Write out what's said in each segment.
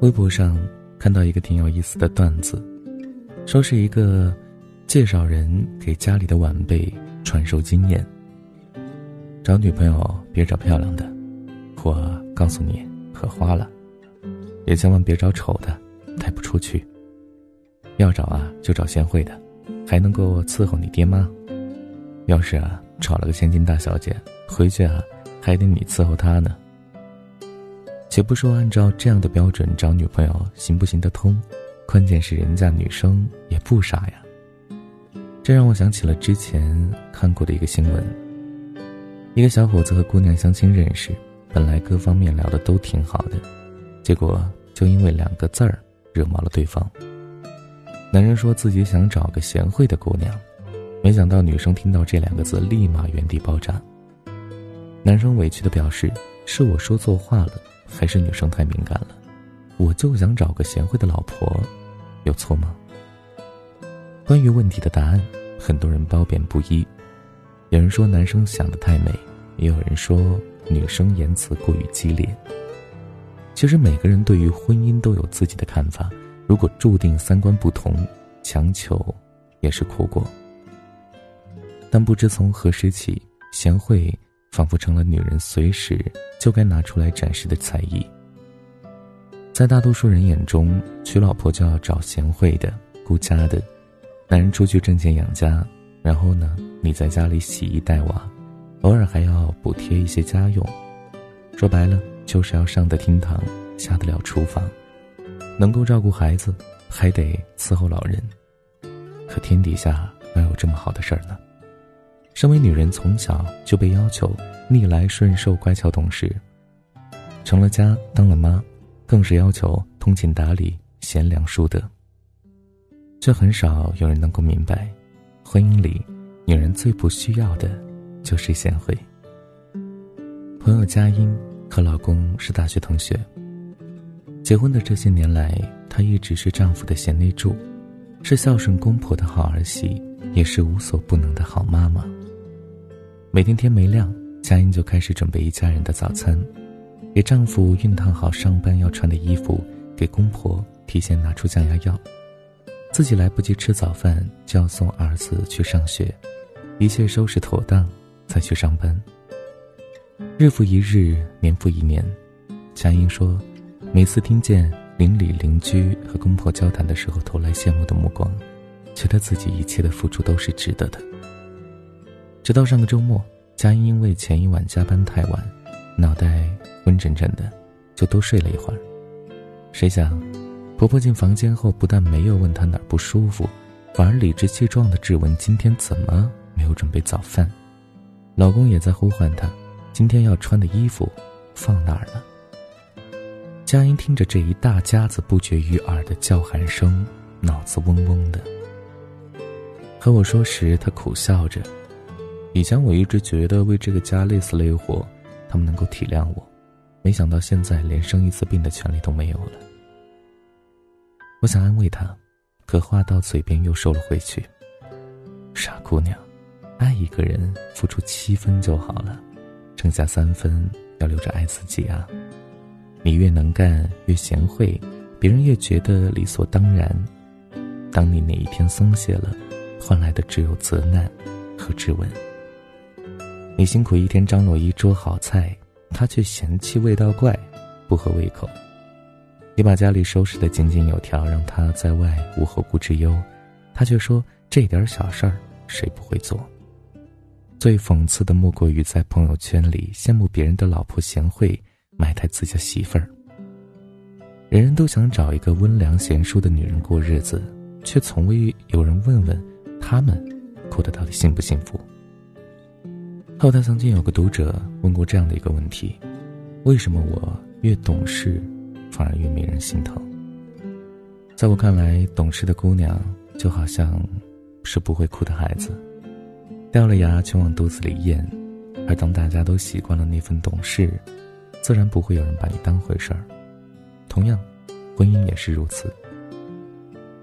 微博上看到一个挺有意思的段子，说是一个介绍人给家里的晚辈传授经验：找女朋友别找漂亮的，我告诉你可花了；也千万别找丑的，带不出去。要找啊，就找贤惠的，还能够伺候你爹妈。要是啊，找了个千金大小姐，回去啊，还得你伺候她呢。且不说按照这样的标准找女朋友行不行得通，关键是人家女生也不傻呀。这让我想起了之前看过的一个新闻：一个小伙子和姑娘相亲认识，本来各方面聊的都挺好的，结果就因为两个字儿惹毛了对方。男人说自己想找个贤惠的姑娘，没想到女生听到这两个字，立马原地爆炸。男生委屈的表示：“是我说错话了。”还是女生太敏感了，我就想找个贤惠的老婆，有错吗？关于问题的答案，很多人褒贬不一。有人说男生想的太美，也有人说女生言辞过于激烈。其实每个人对于婚姻都有自己的看法，如果注定三观不同，强求也是苦果。但不知从何时起，贤惠。仿佛成了女人随时就该拿出来展示的才艺。在大多数人眼中，娶老婆就要找贤惠的、顾家的，男人出去挣钱养家，然后呢，你在家里洗衣带娃，偶尔还要补贴一些家用。说白了，就是要上得厅堂，下得了厨房，能够照顾孩子，还得伺候老人。可天底下哪有这么好的事儿呢？身为女人，从小就被要求逆来顺受、乖巧懂事；成了家，当了妈，更是要求通情达理、贤良淑德。却很少有人能够明白，婚姻里，女人最不需要的，就是贤惠。朋友佳音和老公是大学同学，结婚的这些年来，她一直是丈夫的贤内助，是孝顺公婆的好儿媳，也是无所不能的好妈妈。每天天没亮，佳音就开始准备一家人的早餐，给丈夫熨烫好上班要穿的衣服，给公婆提前拿出降压药，自己来不及吃早饭就要送儿子去上学，一切收拾妥当再去上班。日复一日，年复一年，佳音说，每次听见邻里邻居和公婆交谈的时候投来羡慕的目光，觉得自己一切的付出都是值得的。直到上个周末，佳音因为前一晚加班太晚，脑袋昏沉沉的，就多睡了一会儿。谁想，婆婆进房间后，不但没有问她哪儿不舒服，反而理直气壮的质问今天怎么没有准备早饭。老公也在呼唤她，今天要穿的衣服放哪儿了？佳音听着这一大家子不绝于耳的叫喊声，脑子嗡嗡的。和我说时，她苦笑着。以前我一直觉得为这个家累死累活，他们能够体谅我，没想到现在连生一次病的权利都没有了。我想安慰她，可话到嘴边又收了回去。傻姑娘，爱一个人付出七分就好了，剩下三分要留着爱自己啊！你越能干越贤惠，别人越觉得理所当然。当你哪一天松懈了，换来的只有责难和质问。你辛苦一天张罗一桌好菜，他却嫌弃味道怪，不合胃口。你把家里收拾得井井有条，让他在外无后顾之忧，他却说这点小事儿谁不会做。最讽刺的莫过于在朋友圈里羡慕别人的老婆贤惠，埋汰自家媳妇儿。人人都想找一个温良贤淑的女人过日子，却从未有人问问他们过得到底幸不幸福。后台曾经有个读者问过这样的一个问题：为什么我越懂事，反而越没人心疼？在我看来，懂事的姑娘就好像是不会哭的孩子，掉了牙却往肚子里咽；而当大家都习惯了那份懂事，自然不会有人把你当回事儿。同样，婚姻也是如此。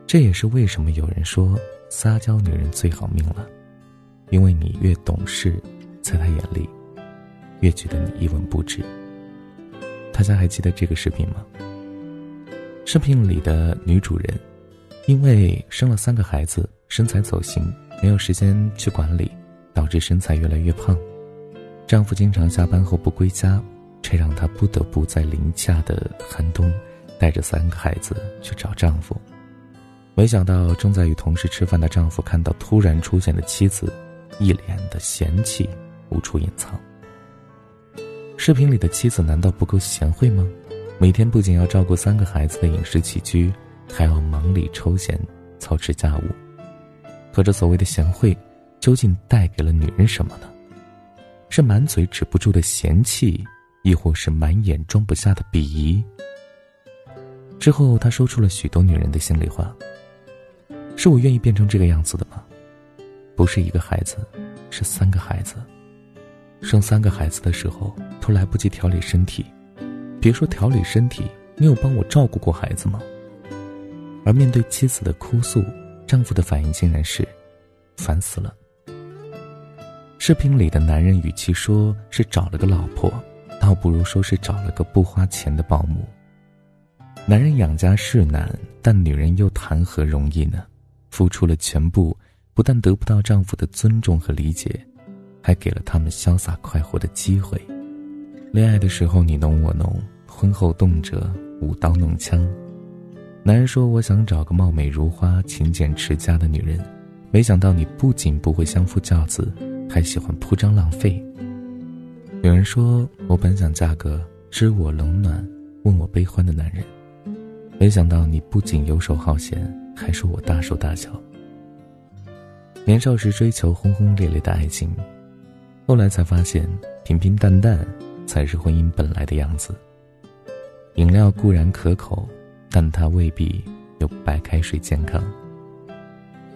这也是为什么有人说撒娇女人最好命了，因为你越懂事。在他眼里，越觉得你一文不值。大家还记得这个视频吗？视频里的女主人，因为生了三个孩子，身材走形，没有时间去管理，导致身材越来越胖。丈夫经常下班后不归家，这让她不得不在零下的寒冬，带着三个孩子去找丈夫。没想到正在与同事吃饭的丈夫看到突然出现的妻子，一脸的嫌弃，无处隐藏。视频里的妻子难道不够贤惠吗？每天不仅要照顾三个孩子的饮食起居，还要忙里抽闲操持家务。可这所谓的贤惠，究竟带给了女人什么呢？是满嘴止不住的嫌弃，亦或是满眼装不下的鄙夷？之后，他说出了许多女人的心里话。是我愿意变成这个样子的吗？不是一个孩子，是三个孩子。生三个孩子的时候都来不及调理身体，别说调理身体，你有帮我照顾过孩子吗？而面对妻子的哭诉，丈夫的反应竟然是：烦死了。视频里的男人与其说是找了个老婆，倒不如说是找了个不花钱的保姆。男人养家是难，但女人又谈何容易呢？付出了全部，不但得不到丈夫的尊重和理解，还给了他们潇洒快活的机会。恋爱的时候你侬我侬，婚后动辄舞刀弄枪。男人说：“我想找个貌美如花、勤俭持家的女人。”没想到你不仅不会相夫教子，还喜欢铺张浪费。有人说：“我本想嫁个知我冷暖、问我悲欢的男人。”没想到你不仅游手好闲。还说我大手大脚。年少时追求轰轰烈烈的爱情，后来才发现平平淡淡才是婚姻本来的样子。饮料固然可口，但它未必有白开水健康。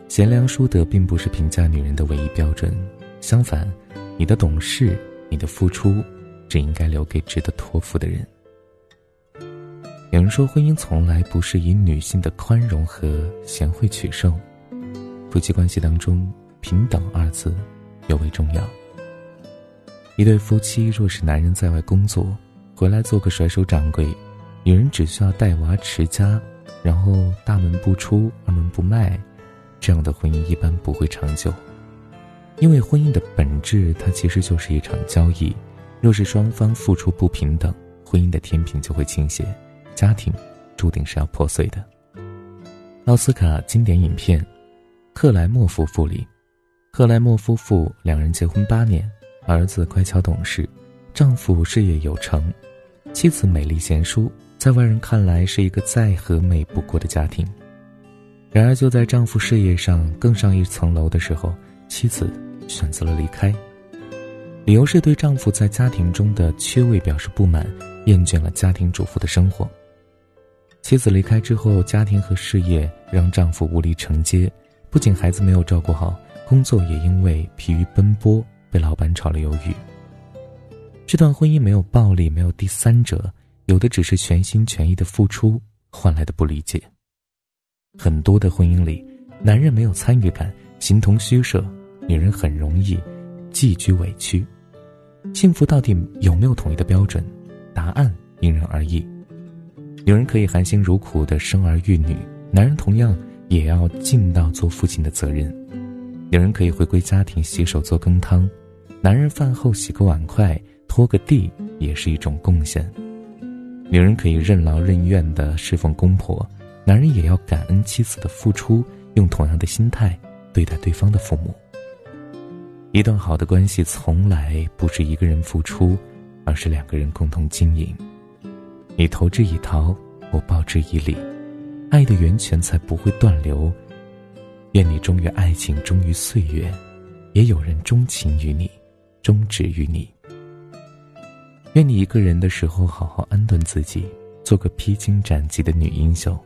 贤良淑德并不是评价女人的唯一标准，相反，你的懂事，你的付出，只应该留给值得托付的人。有人说，婚姻从来不是以女性的宽容和贤惠取胜，夫妻关系当中，平等二字尤为重要。一对夫妻若是男人在外工作，回来做个甩手掌柜，女人只需要带娃持家，然后大门不出二门不迈，这样的婚姻一般不会长久。因为婚姻的本质，它其实就是一场交易，若是双方付出不平等，婚姻的天平就会倾斜。家庭注定是要破碎的。奥斯卡经典影片《克莱默夫妇》里，克莱默夫妇两人结婚八年，儿子乖巧懂事，丈夫事业有成，妻子美丽贤淑，在外人看来是一个再和美不过的家庭。然而，就在丈夫事业上更上一层楼的时候，妻子选择了离开，理由是对丈夫在家庭中的缺位表示不满，厌倦了家庭主妇的生活。妻子离开之后，家庭和事业让丈夫无力承接，不仅孩子没有照顾好，工作也因为疲于奔波被老板炒了鱿鱼。这段婚姻没有暴力，没有第三者，有的只是全心全意的付出换来的不理解。很多的婚姻里，男人没有参与感，形同虚设，女人很容易寄居委屈。幸福到底有没有统一的标准？答案因人而异。有人可以含辛茹苦的生儿育女，男人同样也要尽到做父亲的责任。有人可以回归家庭洗手做羹汤，男人饭后洗个碗筷拖个地也是一种贡献。女人可以任劳任怨的侍奉公婆，男人也要感恩妻子的付出，用同样的心态对待对方的父母。一段好的关系从来不是一个人付出，而是两个人共同经营。你投之以桃，我报之以李，爱的源泉才不会断流。愿你忠于爱情，忠于岁月，也有人钟情于你，终止于你。愿你一个人的时候好好安顿自己，做个披荆斩棘的女英雄。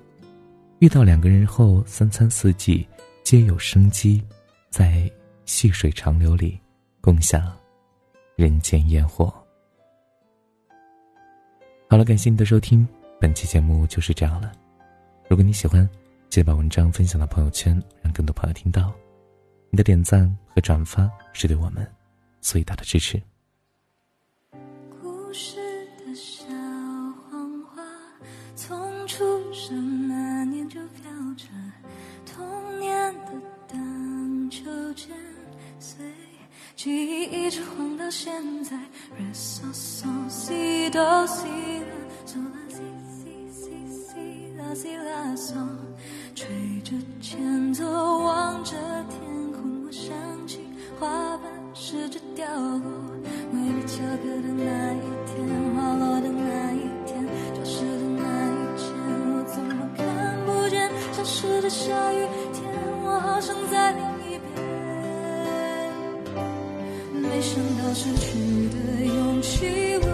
遇到两个人后，三餐四季皆有生机，在细水长流里共享人间烟火。好了，感谢你的收听，本期节目就是这样了。如果你喜欢，记得把文章分享到朋友圈，让更多朋友听到。你的点赞和转发是对我们最大的支持。故事的小黄花从出生那年就飘着童年的荡秋千，随记忆一直晃到现在。Re so so si do si la so la si si si si la si la 下课的那一天，花落的那一天，教室的那一间，我怎么看不见？消失的下雨天，我好想在另一遍，没想到失去的勇气我